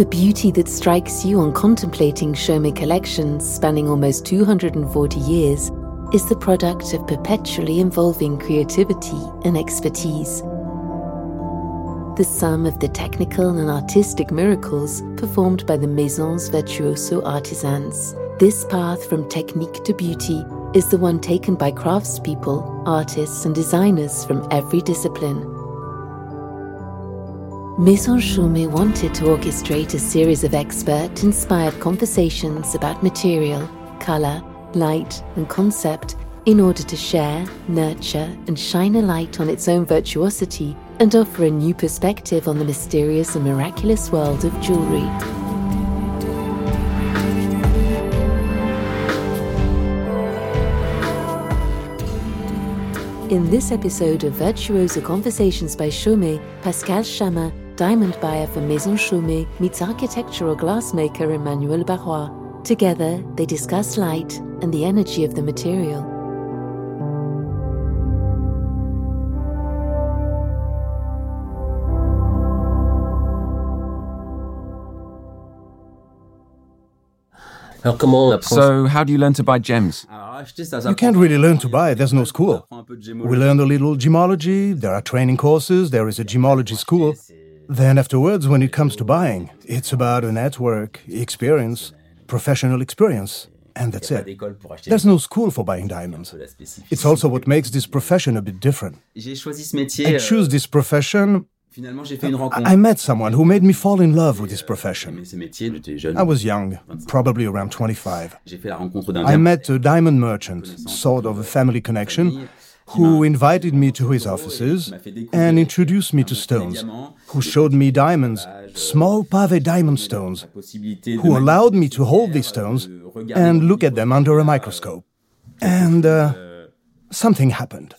The beauty that strikes you on contemplating Chaumet collections spanning almost 240 years is the product of perpetually evolving creativity and expertise. The sum of the technical and artistic miracles performed by the Maison's virtuoso artisans. This path from technique to beauty is the one taken by craftspeople, artists, and designers from every discipline. Maison Chaumet wanted to orchestrate a series of expert inspired conversations about material, colour, light, and concept in order to share, nurture, and shine a light on its own virtuosity and offer a new perspective on the mysterious and miraculous world of jewellery. In this episode of Virtuoso Conversations by Chaumet, Pascal Chamin, diamond buyer for Maison Chaumet, meets architectural glassmaker Emmanuel Barrois. Together, they discuss light and the energy of the material. So, how do you learn to buy gems? You can't really learn to buy, there's no school. We learn a little gemology, there are training courses, there is a gemology school. Then, afterwards, when it comes to buying, it's about a network, experience, professional experience, and that's it. There's no school for buying diamonds. It's also what makes this profession a bit different. I choose this profession I met someone who made me fall in love with this profession. I was young, probably around 25. I met a diamond merchant, sort of a family connection, who invited me to his offices and introduced me to stones, who showed me diamonds, small pave diamond stones, who allowed me to hold these stones and look at them under a microscope. And uh, something happened.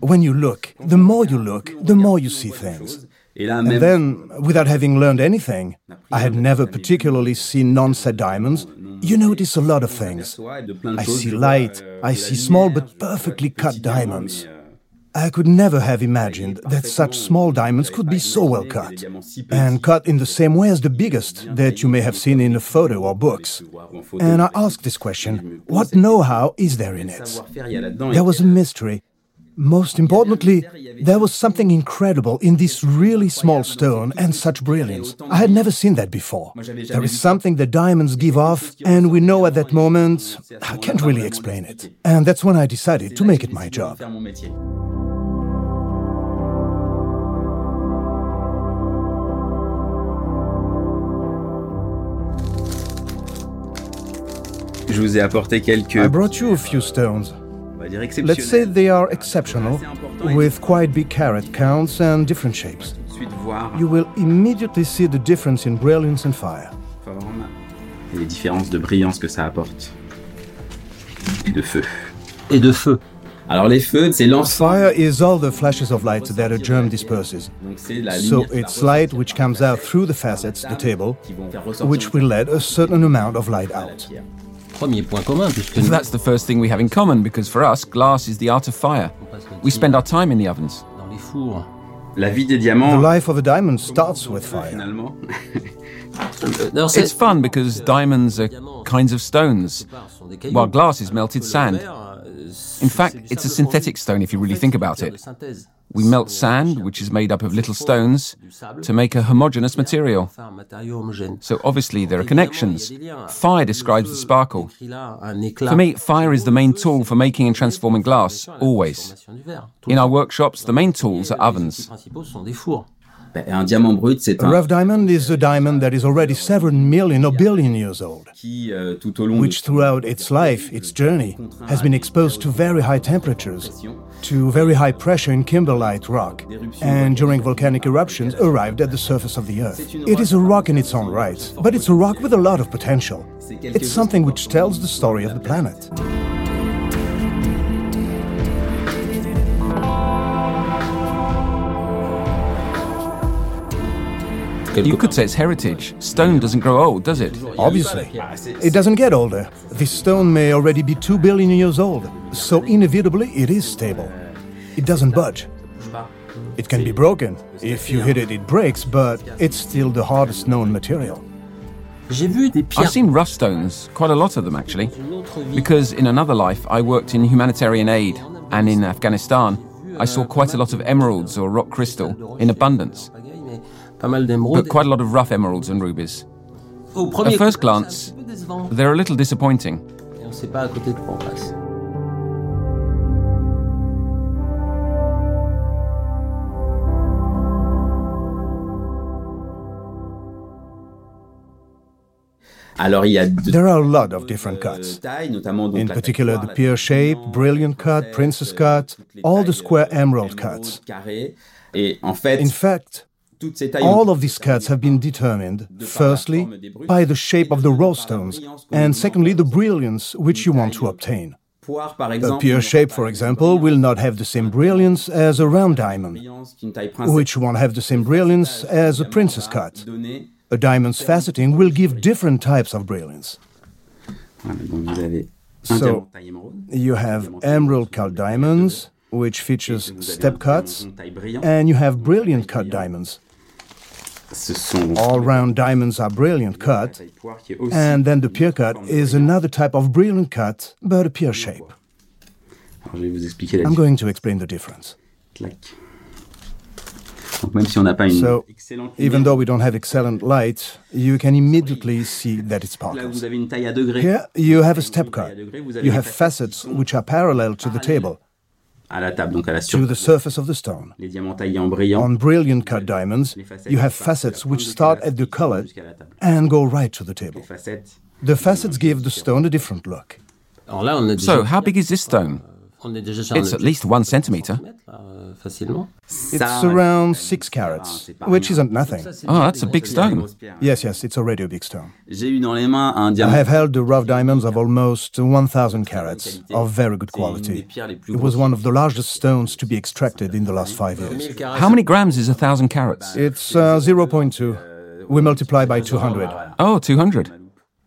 When you look, the more you look, the more you see things. And then, without having learned anything, I had never particularly seen non set diamonds. You notice a lot of things. I see light, I see small but perfectly cut diamonds. I could never have imagined that such small diamonds could be so well cut, and cut in the same way as the biggest that you may have seen in a photo or books. And I asked this question what know how is there in it? There was a mystery. Most importantly, there was something incredible in this really small stone and such brilliance. I had never seen that before. There is something the diamonds give off, and we know at that moment, I can't really explain it. And that's when I decided to make it my job. Je vous ai apporté quelques. I brought you a few stones. Let's say they are exceptional, with quite big carat counts and different shapes. You will immediately see the difference in brilliance and fire. Et les différences de brillance que ça apporte. Et de feu. Et de feu. Alors les feux, c'est l'ensemble. Fire is all the flashes of light that a gem disperses. So it's light which comes out through the facets, the table, which will let a certain amount of light out. Premier point commun, puisque That's the first thing we have in common because for us, glass is the art of fire. We spend our time in the ovens. dans les fours. La vie des diamants. The life of a diamond starts with fire. finalement. It's fun because diamonds are kinds of stones, sont des cailloux. while glass is melted sand. Euh, In fact, it's a synthetic stone if you really think about it. We melt sand, which is made up of little stones, to make a homogeneous material. So obviously there are connections. Fire describes the sparkle. For me, fire is the main tool for making and transforming glass, always. In our workshops, the main tools are ovens. A rough diamond is a diamond that is already several million or billion years old, which throughout its life, its journey, has been exposed to very high temperatures, to very high pressure in kimberlite rock, and during volcanic eruptions arrived at the surface of the earth. It is a rock in its own right, but it's a rock with a lot of potential. It's something which tells the story of the planet. You could say it's heritage. Stone doesn't grow old, does it? Obviously. It doesn't get older. This stone may already be 2 billion years old, so inevitably it is stable. It doesn't budge. It can be broken. If you hit it, it breaks, but it's still the hardest known material. J'ai vu des pierres. I've seen rough stones, quite a lot of them actually, Une autre vie. because in another life I worked in humanitarian aid, and in Afghanistan I saw quite a lot of emeralds or rock crystal in abundance, Pagaille, mais Pas mal d'émeraudes. but quite a lot of rough emeralds and rubies. At first glance, c'est un petit peu décevant. They're a little disappointing. Et on sait pas à côté de quoi on passe. Alors il y a de There are a lot of different euh, cuts. tailles, notamment donc In particular, the noire, pear shape, brilliant cut, princess euh, cut, all the square euh, emerald cuts. carré. Et en fait, In fact, toutes ces tailles all of these cuts have been determined, firstly, by the shape of the raw stones, and secondly, the brilliance which you want to obtain. A exemple, pear shape, for example, will not have the same brilliance as a round diamond, brillance qu'une taille princesse which won't have the same brilliance as a princess cut. A diamond's faceting will give different types of brilliance. Voilà, donc vous avez un So, diamant taille émeraude. You have emerald cut diamonds, which features Vous avez un step cuts, and you have brilliant cut diamonds. All round diamonds are brilliant cut, taille poire qui est aussi and then the pear cut is another type of brilliant cut, but a pear shape. Alors, je vais vous expliquer la I'm going to explain the difference. Clac. Donc même si on n'a pas une So, Even though we don't have excellent light, you can immediately see that it sparkles. avez une taille à degrés. Here you have a step Une taille à cut. degrés, vous avez You have facets which are parallel to the table, à la table, donc à la to the surface. surface of the stone. Les diamants taillés en brillant. On brilliant cut diamonds, you have partent de la facets which start at the culet vont jusqu'à la table. and go right to the table. The facets give the stone a different look. Alors là, on est déjà, So, how big is this stone? On est déjà sur It's at least one centimeter. là, euh, facilement. It's around six carats, which isn't nothing. Oh, that's a big stone. Yes, yes, it's already a big stone. J'ai eu dans les mains un I have held the rough diamonds of almost 1,000 carats of very good C'est une des quality. pierres les plus It was one of the largest stones to be extracted in the last five years. How many grams is a thousand carats? It's uh, 0.2. We multiply by 200. Oh, 200.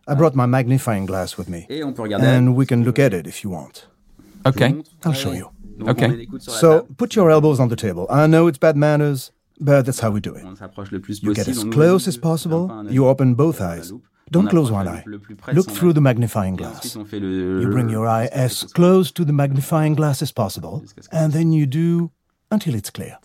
I brought my magnifying glass with me, Et on peut regarder. and we can look at it if you want. Okay. I'll show you. Ok. on met les coudes sur la So put your elbows on the table. I know it's bad manners, but that's how we do it. On s'approche le plus You get as close as possible. You open both eyes. Don't close one eye. loupe le plus près de Look through the magnifying glass. ensuite, on fait le- You bring your eye as close to the magnifying glass as possible, and then you do until it's clear.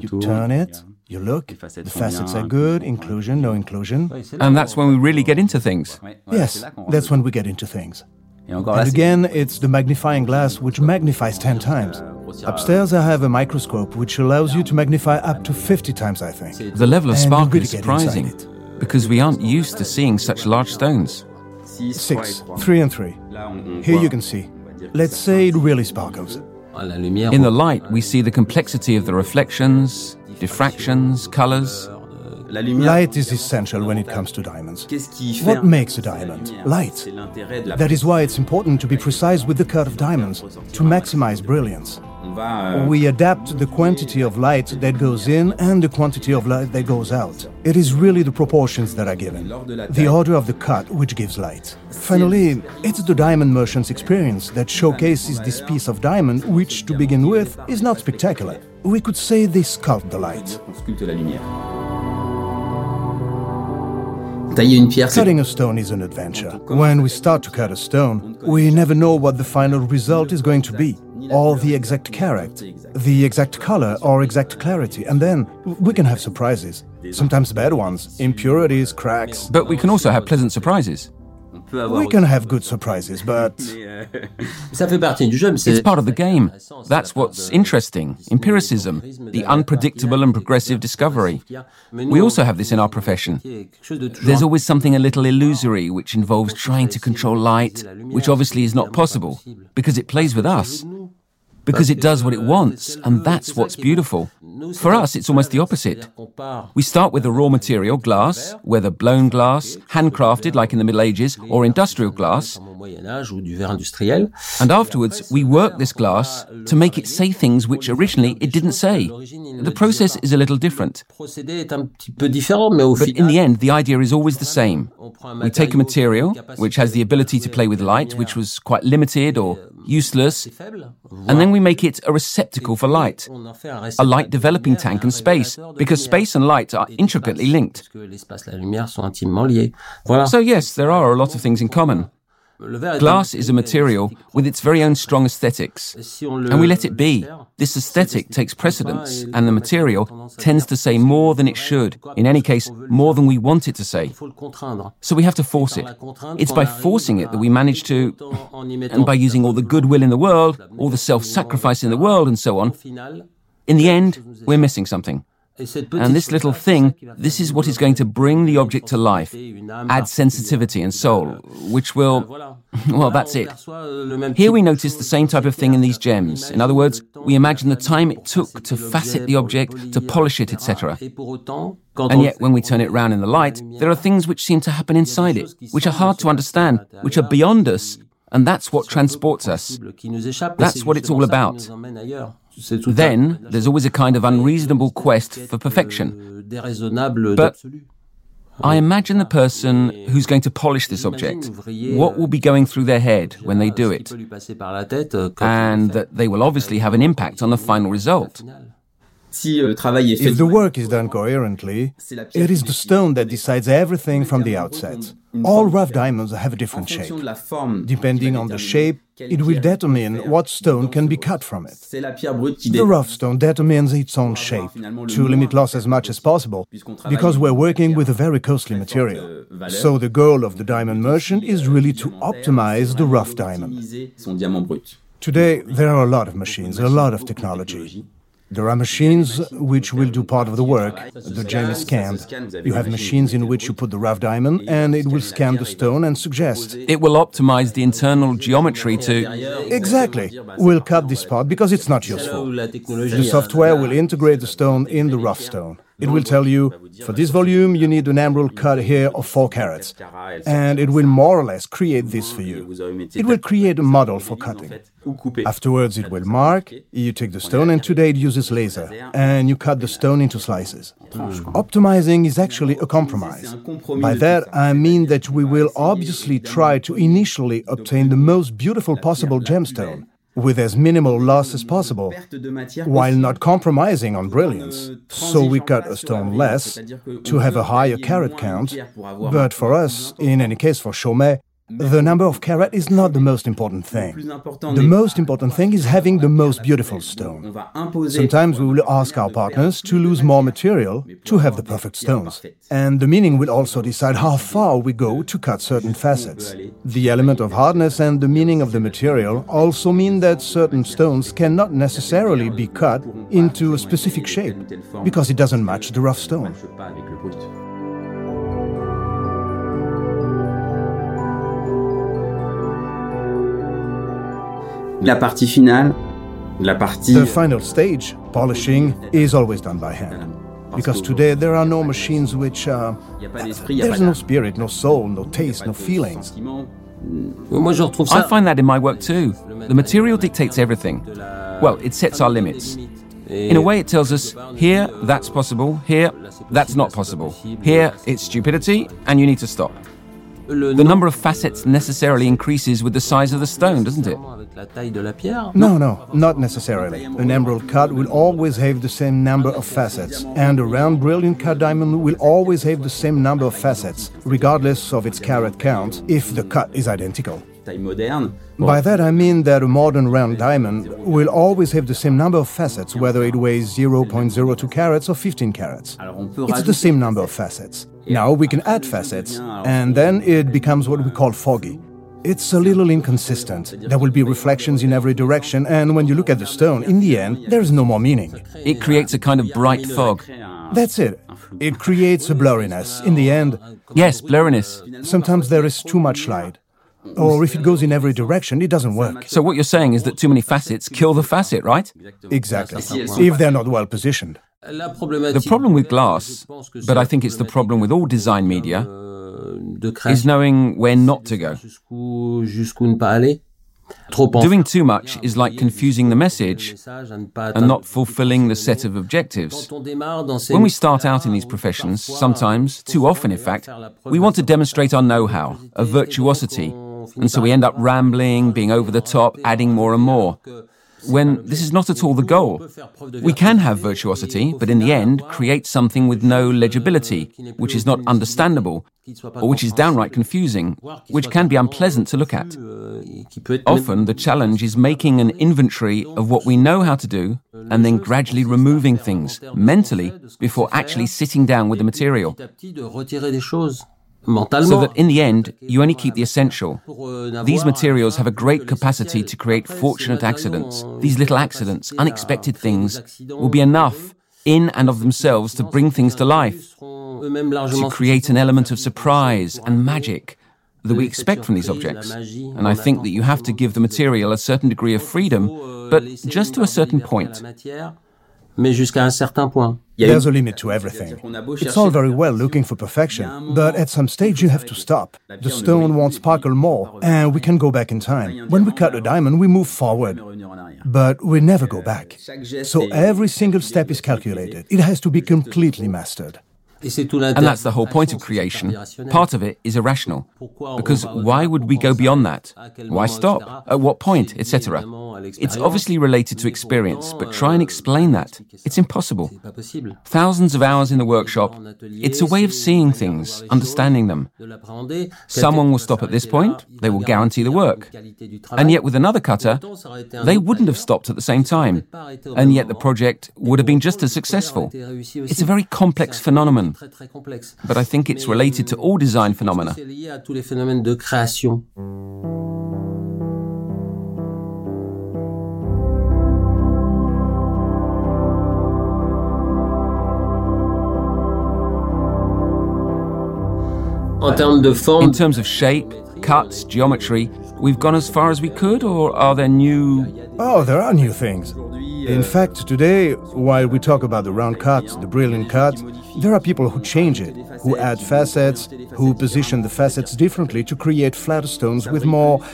You turn it, you look, the facets are good, inclusion, inclusion, no inclusion. ouais, c'est là And that's when we really get into things. Ouais, voilà, c'est Yes, là qu'on rentre that's when we get into things. Et encore là, And again, it's the magnifying glass which magnifies 10 times. Upstairs, I have a microscope which allows you to magnify up to 50 times, I think. The level of And sparkle really is surprising it. because we aren't used to seeing such large stones. Six, trois et Six, trois. three and three. Là, on- on Here you can see. on va dire que Let's say it really sparkles. À la lumière. In the light, we see the complexity of the reflections, diffractions, colors. Light is essential when it comes to diamonds. Qu'est-ce qui fait What makes a diamond? Light. C'est l'intérêt de la That is why it's important to be precise with the cut of diamonds to maximize brilliance. Euh, We adapt the quantity of light that goes in and the quantity of light that goes out. It is really the proportions that are given, the order of the cut which gives light. Finally, it's the diamond merchant's experience that showcases this piece of diamond, which to begin with is not spectacular. We could say they sculpt the light. Tailler une pierre, Cutting a stone is an adventure. When we start to cut a stone, we never know what the final result is going to be, or the exact carat, the exact color or exact clarity, and then we can have surprises. Sometimes bad ones, impurities, cracks. But we can also have pleasant surprises. On peut avoir. We can have good surprises, but euh, Ça fait partie du jeu, mais. It's part of the game. That's what's interesting. Empiricism, the unpredictable and progressive discovery. We also have this in our profession. There's always something a little illusory which involves trying to control light, which obviously is not possible because it plays with us, because it does what it wants, and that's what's beautiful. For us, it's almost the opposite. We start with the raw material, glass, whether blown glass, handcrafted like in the Middle Ages, or industrial glass, Comme au Moyen Âge ou du verre industriel. and afterwards we work this glass to make it say things which originally it didn't say. The process is a little different, Le procédé est un petit peu différent, mais au but in the end, the idea is always the same. We take a material which has the ability to play with light, which was quite limited or useless, and then we make it a receptacle for light, a light developing tank and space, because space and light are intricately linked. So, yes, there are a lot of things in common. Glass is a material with its very own strong aesthetics, and we let it be. This aesthetic takes precedence, and the material tends to say more than it should, in any case, more than we want it to say. So we have to force it. It's by forcing it that we manage to, and by using all the goodwill in the world, all the self sacrifice in the world, and so on, in the end, we're missing something. And this little thing, this is what is going to bring the object to life, add sensitivity and soul, which will, well, that's it. Here we notice the same type of thing in these gems. In other words, we imagine the time it took to facet the object, to polish it, etc. And yet, when we turn it round in the light, there are things which seem to happen inside it, which are hard to understand, which are beyond us, and that's what transports us. That's what it's all about. Then there's always a kind of unreasonable quest for perfection. But I imagine the person who's going to polish this object, what will be going through their head when they do it, and that they will obviously have an impact on the final result. If the work is done coherently, it is the stone that decides everything from the outset. All rough diamonds have a different shape. Depending on the shape, it will determine what stone can be cut from it. The rough stone determines its own shape to limit loss as much as possible, because we're working with a very costly material. So the goal of the diamond merchant is really to optimize the rough diamond. Today, there are a lot of machines, a lot of technology. There are machines which will do part of the work. The gem is scanned. You have machines in which you put the rough diamond and it will scan the stone and suggest. It will optimize the internal geometry to. Exactly. We'll cut this part because it's not useful. The software will integrate the stone in the rough stone. It will tell you, for this volume, you need an emerald cut here of 4 carats. And it will more or less create this for you. It will create a model for cutting. Afterwards, it will mark, you take the stone, and today it uses laser, and you cut the stone into slices. Optimizing is actually a compromise. By that, I mean that we will obviously try to initially obtain the most beautiful possible gemstone with as minimal loss as possible, while not compromising on brilliance. So we cut a stone less to have a higher carat count, but for us, in any case for Chaumet, the number of carat is not the most important thing. The most important thing is having the most beautiful stone. Sometimes we will ask our partners to lose more material to have the perfect stones. And the meaning will also decide how far we go to cut certain facets. The element of hardness and the meaning of the material also mean that certain stones cannot necessarily be cut into a specific shape because it doesn't match the rough stone. La partie finale, la partie. The final stage, polishing, is always done by hand. Because today there are no machines which uh, there's no spirit, no soul, no taste, no feelings. I find that in my work too. The material dictates everything. Well, it sets our limits. In a way, it tells us here, that's possible, here, that's not possible. Here, it's stupidity, and you need to stop. The number of facets necessarily increases with the size of the stone, doesn't it? No, no, not necessarily. An emerald cut will always have the same number of facets, and a round brilliant cut diamond will always have the same number of facets, regardless of its carat count, if the cut is identical. By that I mean that a modern round diamond will always have the same number of facets, whether it weighs 0.02 carats or 15 carats. It's the same number of facets. Now we can add facets, and then it becomes what we call foggy. It's a little inconsistent. There will be reflections in every direction, and when you look at the stone, in the end, there is no more meaning. It creates a kind of bright fog. That's it. It creates a blurriness. In the end, Yes, blurriness. sometimes there is too much light. Or if it goes in every direction, it doesn't work. So what you're saying is that too many facets kill the facet, right? Exactly. If they're not well positioned. The problem with glass, but I think it's the problem with all design media, is knowing where not to go. Doing too much is like confusing the message and not fulfilling the set of objectives. When we start out in these professions, sometimes, too often in fact, we want to demonstrate our know how, a virtuosity, and so we end up rambling, being over the top, adding more and more when this is not at all the goal. We can have virtuosity, but in the end, create something with no legibility, which is not understandable, or which is downright confusing, which can be unpleasant to look at. Often, the challenge is making an inventory of what we know how to do and then gradually removing things mentally before actually sitting down with the material so that in the end, you only keep the essential. These materials have a great capacity to create fortunate accidents. These little accidents, unexpected things, will be enough in and of themselves to bring things to life, to create an element of surprise and magic that we expect from these objects. And I think that you have to give the material a certain degree of freedom, but just to a certain point mais jusqu'à un certain point. There's a limit to everything. It's all very well looking for perfection, but at some stage you have to stop. The stone won't sparkle more, and we can go back in time. When we cut a diamond, we move forward, but we never go back. So every single step is calculated. It has to be completely mastered. And that's the whole point of creation. Part of it is irrational. Because why would we go beyond that? Why stop? At what point? Etc. It's obviously related to experience, but try and explain that. It's impossible. Thousands of hours in the workshop, it's a way of seeing things, understanding them. Someone will stop at this point, they will guarantee the work. And yet with another cutter, they wouldn't have stopped at the same time. And yet the project would have been just as successful. It's a very complex phenomenon. But I think it's related to all design phenomena. In terms of shape, cuts, geometry, we've gone as far as we could, or are there new. Oh, there are new things. In uh, fact, today, while we talk about the round cut, the brilliant cut, there are people who change it, who add facets, who position the facets differently to create flatter stones with more.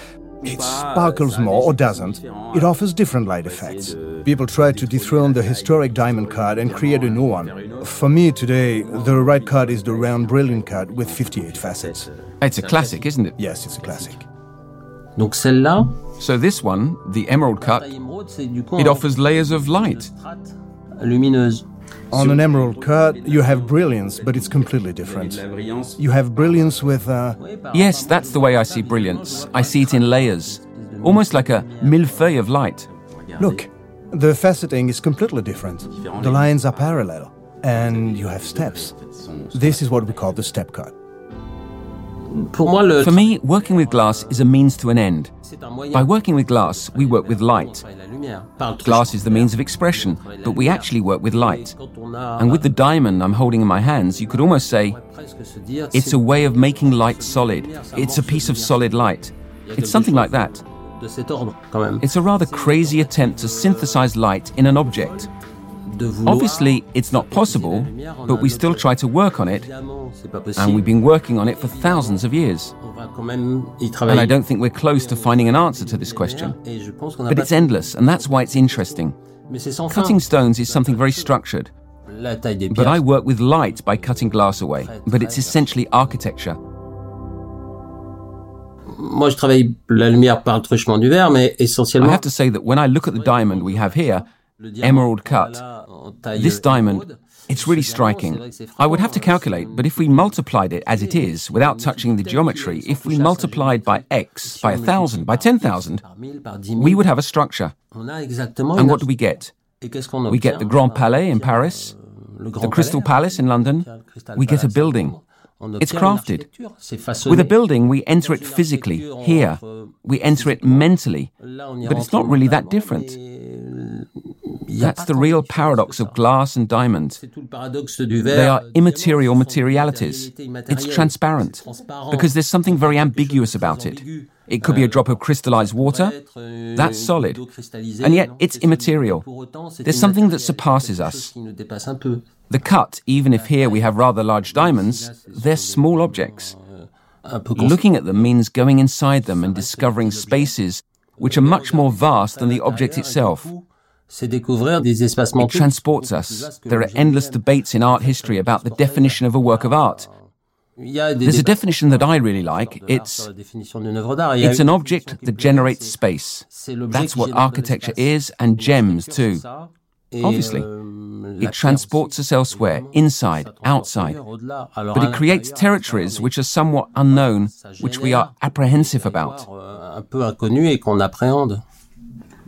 It sparkles more or doesn't. It offers different light effects. People try to dethrone the historic diamond cut and create a new one. For me today, the right cut is the round brilliant cut with 58 facets. It's a classic, isn't it? Yes, it's a classic. Donc celle-là. So this one, the emerald cut, it offers layers of light. Lumineuse. On an emerald cut, you have brilliance, but it's completely different. You have brilliance with. Uh... Yes, that's the way I see brilliance. I see it in layers, almost like a millefeuille of light. Look, the faceting is completely different. The lines are parallel, and you have steps. This is what we call the step cut. For me, working with glass is a means to an end. By working with glass, we work with light. Glass is the means of expression, but we actually work with light. And with the diamond I'm holding in my hands, you could almost say it's a way of making light solid. It's a piece of solid light. It's something like that. It's a rather crazy attempt to synthesize light in an object. Obviously, it's not possible, but we still try to work on it, and we've been working on it for thousands of years. And I don't think we're close to finding an answer to this question. But it's endless, and that's why it's interesting. Cutting stones is something very structured. But I work with light by cutting glass away, but it's essentially architecture. Moi, je travaille la lumière par le truchement du verre, mais essentiellement. I have to say that when I look at the diamond we have here, emerald cut. This diamond, it's really striking. I would have to calculate, but if we multiplied it as it is, without touching the geometry, if we multiplied by x, by a thousand, by ten thousand, we would have a structure. And what do we get? We get the Grand Palais in Paris, the Crystal Palace in London. We get a building. It's crafted. With a building, we enter it physically, here. We enter it mentally. But it's not really that different. That's the real paradox of glass and diamond. They are immaterial materialities. It's transparent because there's something very ambiguous about it. It could be a drop of crystallized water. That's solid. And yet it's immaterial. There's something that surpasses us. The cut, even if here we have rather large diamonds, they're small objects. Looking at them means going inside them and discovering spaces which are much more vast than the object itself. It transports us. There are endless debates in art history about the definition of a work of art. There's a definition that I really like. It's, it's an object that generates space. That's what architecture is, and gems too. Obviously. It transports us elsewhere, inside, outside. But it creates territories which are somewhat unknown, which we are apprehensive about.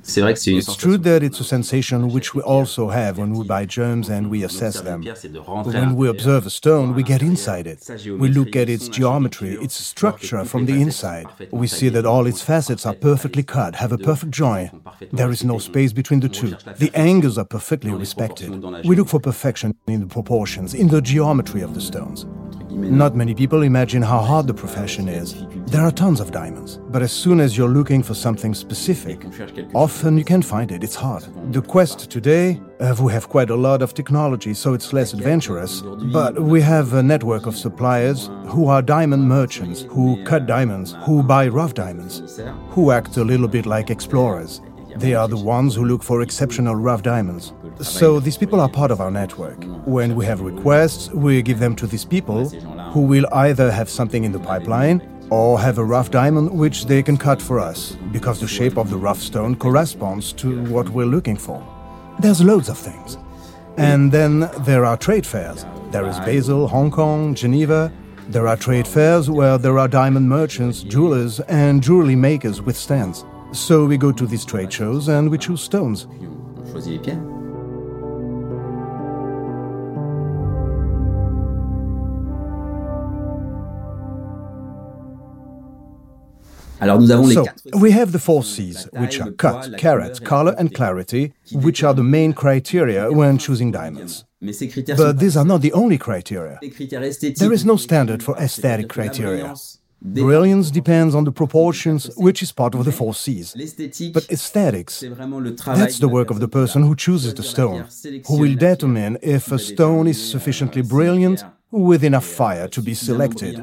It's true that it's a sensation which we also have when we buy gems and we assess them. When we observe a stone, we get inside it. We look at its geometry, its structure from the inside. We see that all its facets are perfectly cut, have a perfect join. There is no space between the two. The angles are perfectly respected. We look for perfection in the proportions, in the geometry of the stones. Not many people imagine how hard the profession is. There are tons of diamonds, but as soon as you're looking for something specific, often you can't find it. It's hard. The quest today, uh, we have quite a lot of technology, so it's less adventurous, but we have a network of suppliers who are diamond merchants, who cut diamonds, who buy rough diamonds, who act a little bit like explorers. They are the ones who look for exceptional rough diamonds. So these people are part of our network. When we have requests, we give them to these people who will either have something in the pipeline or have a rough diamond which they can cut for us because the shape of the rough stone corresponds to what we're looking for. There's loads of things. And then there are trade fairs. There is Basel, Hong Kong, Geneva. There are trade fairs where there are diamond merchants, jewelers, and jewelry makers with stands. So we go to these trade shows and we choose stones. so, we have the four C's, which are cut, carat, color, and clarity, which are the main criteria when choosing diamonds. But these are not the only criteria. There is no standard for aesthetic criteria. Brilliance depends on the proportions, which is part of the four C's. But aesthetics, that's the work of the person who chooses the stone, who will determine if a stone is sufficiently brilliant with enough fire to be selected.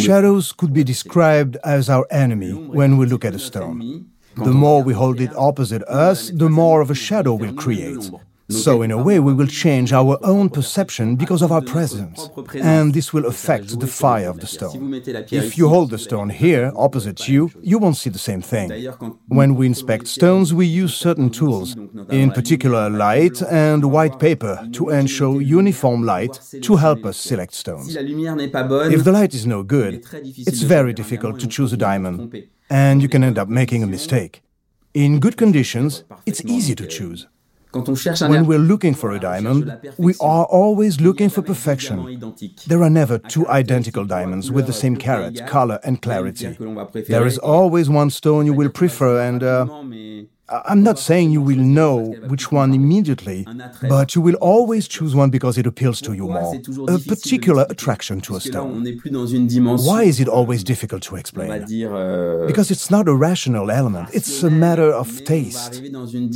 Shadows could be described as our enemy when we look at a stone. The more we hold it opposite us, the more of a shadow we'll create. So, in a way, we will change our own perception because of our presence, and this will affect the fire of the stone. If you hold the stone here, opposite you, you won't see the same thing. When we inspect stones, we use certain tools, in particular light and white paper, to ensure uniform light to help us select stones. If the light is no good, it's very difficult to choose a diamond, and you can end up making a mistake. In good conditions, it's easy to choose. When we're looking for a diamond, we are always looking for perfection. There are never two identical diamonds with the same carat, color, and clarity. There is always one stone you will prefer, and uh, I'm not saying you will know which one immediately, but you will always choose one because it appeals to you more. A particular attraction to a stone. Why is it always difficult to explain? euh, Because it's not a rational element, it's a matter of taste.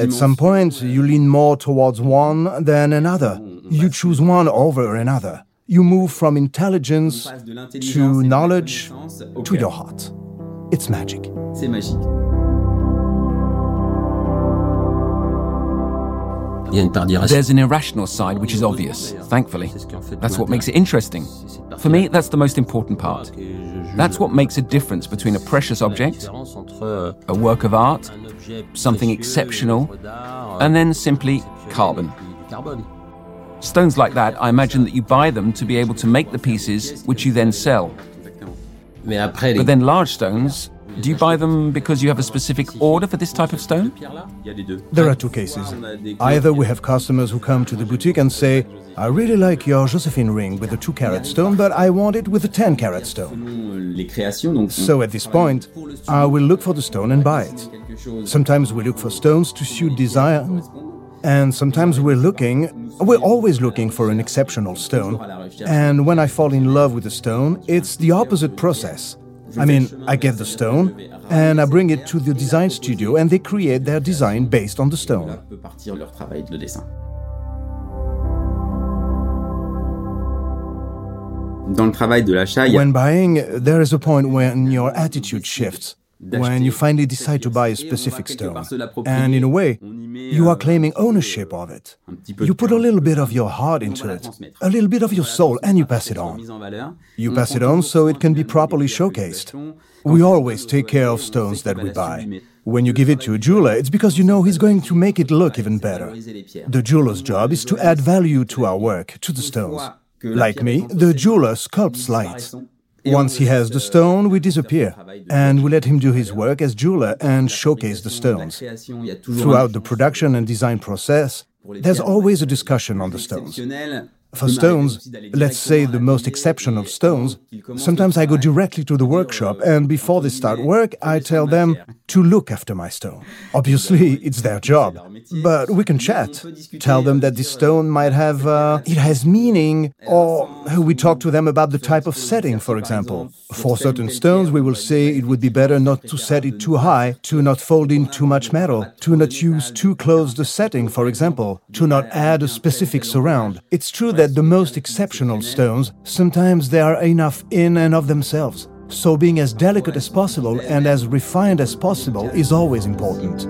At some point, you lean more towards one than another. You choose one over another. You move from intelligence to knowledge to your heart. It's magic. There's an irrational side which is obvious, thankfully. That's what makes it interesting. For me, that's the most important part. That's what makes a difference between a precious object, a work of art, something exceptional, and then simply carbon. Stones like that, I imagine that you buy them to be able to make the pieces which you then sell. But then large stones, do you buy them because you have a specific order for this type of stone? There are two cases. Either we have customers who come to the boutique and say, I really like your Josephine ring with a 2 carat stone, but I want it with a 10 carat stone. So at this point, I will look for the stone and buy it. Sometimes we look for stones to suit desire, and sometimes we're looking, we're always looking for an exceptional stone. And when I fall in love with a stone, it's the opposite process. I mean, I get the stone and I bring it to the design studio and they create their design based on the stone. Dans le travail de l'achat, il y a When buying, there is a point when your attitude shifts. When you finally decide to buy a specific stone. And in a way, you are claiming ownership of it. You put a little bit of your heart into it, a little bit of your soul, and you pass it on. You pass it on so it can be properly showcased. We always take care of stones that we buy. When you give it to a jeweler, it's because you know he's going to make it look even better. The jeweler's job is to add value to our work, to the stones. Like me, the jeweler sculpts light. Once he has the stone, we disappear, and we let him do his work as jeweler and showcase the stones. Throughout the production and design process, there's always a discussion on the stones. For stones, let's say the most exceptional stones, sometimes I go directly to the workshop and before they start work, I tell them to look after my stone. Obviously, it's their job, but we can chat. Tell them that this stone might have, uh, it has meaning, or we talk to them about the type of setting, for example. For certain stones, we will say it would be better not to set it too high, to not fold in too much metal, to not use too close the setting, for example, to not add a specific surround. It's true that the most exceptional stones, sometimes they are enough in and of themselves. So being as delicate as possible and as refined as possible is always important.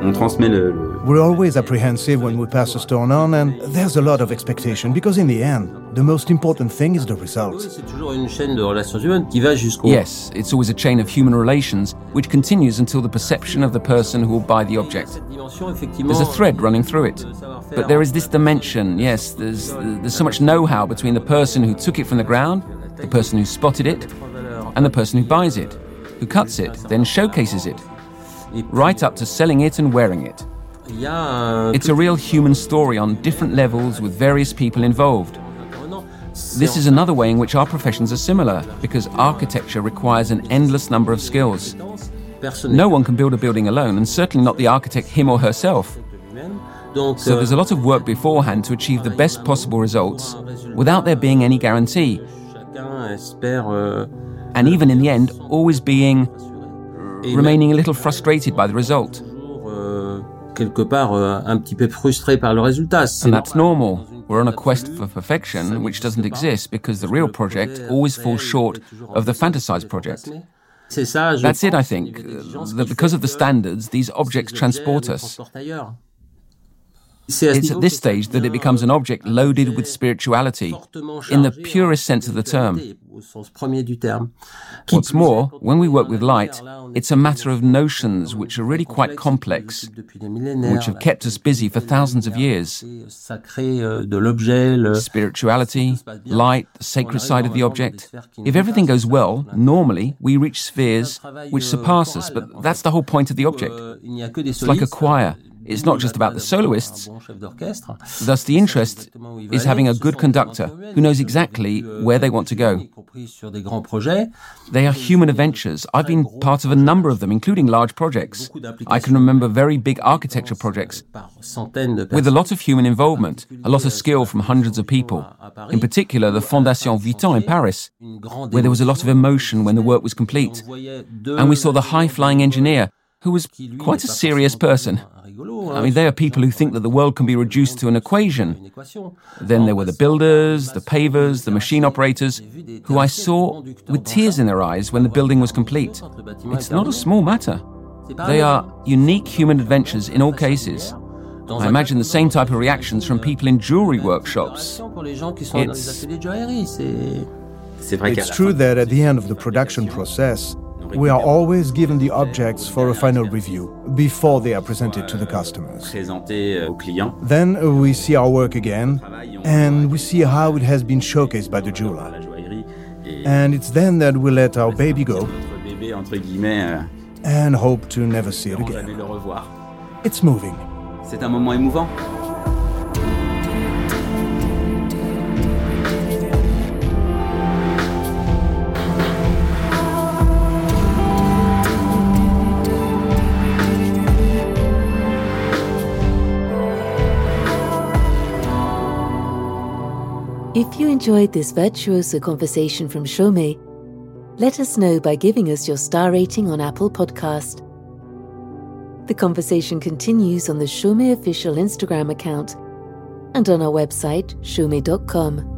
On transmet le We're always apprehensive when we pass a stone on, and there's a lot of expectation because, in the end, the most important thing is the result. C'est toujours une chaîne de relations humaines qui va jusqu'au. Yes, it's always a chain of human relations which continues until the perception of the person who will buy the object. Cette dimension, effectivement, There's a thread running through it. Euh, but there is this euh, dimension, yes, there's, there's so much know how between the person who took it from the ground, the person who spotted it, and the person who buys it, who cuts it, then showcases it, right up to selling it and wearing it. Il y a un It's a real human story on different levels with various people involved. This is another way in which our professions are similar, because architecture requires an endless number of skills. No one can build a building alone, and certainly not the architect him or herself. So there's a lot of work beforehand to achieve the best possible results without there being any guarantee, euh, and even in the end, always being remaining a little frustrated by the result. Quelque part euh, un petit peu frustré par le résultat. And that's normal. We're on a quest for perfection, which doesn't exist because the real project always falls short of the fantasized project. C'est ça, je That's it, I think, that because of the standards, these objects transport us. transportent ailleurs. C'est à ce It's at this stage that it becomes an object loaded with spirituality, in the purest sense of the term. spiritualité, Au sens premier du terme. Qui What's more, when we work with light, lumière, là, on it's a matter of notions which are really quite complex, depuis des millénaires, which have kept us busy for thousands of years. Euh, le Spirituality, light, the sacred side of the object. If everything goes well, normally we reach spheres which surpass us, but that's the whole point of the object. Euh, il n'y a que des It's like a choir. It's not just about the soloists. Thus, the interest is having a good conductor who knows exactly where they want to go. They are human adventures. I've been part of a number of them, including large projects. I can remember very big architecture projects with a lot of human involvement, a lot of skill from hundreds of people. In particular, the Fondation Vuitton in Paris, where there was a lot of emotion when the work was complete. And we saw the high flying engineer, who was quite a serious person. un rigolo, hein. I mean, they are people who think that the world can be reduced to an equation. Then there were the builders, the pavers, the machine operators, who I saw with tears in their eyes when the building was complete. It's not a small matter. They are unique human adventures in all cases. I imagine the same type of reactions from people in jewelry workshops. Pour les gens qui sont dans les It's- ateliers de joaillerie, c'est C'est vrai qu'à It's true that at the end of the production process, we are always given the objects for a final review before they are presented to the customers. euh, aux clients, Then uh, we see our work again and we see how it has been showcased by the jeweler. la joaillerie, et And it's then that we let our baby go notre bébé, entre guillemets, euh, and hope to never see it again. It's moving. C'est un moment émouvant. If you enjoyed this virtuoso conversation from Chaumet, let us know by giving us your star rating on Apple Podcast. The conversation continues on the Chaumet official Instagram account and on our website, chaumet.com.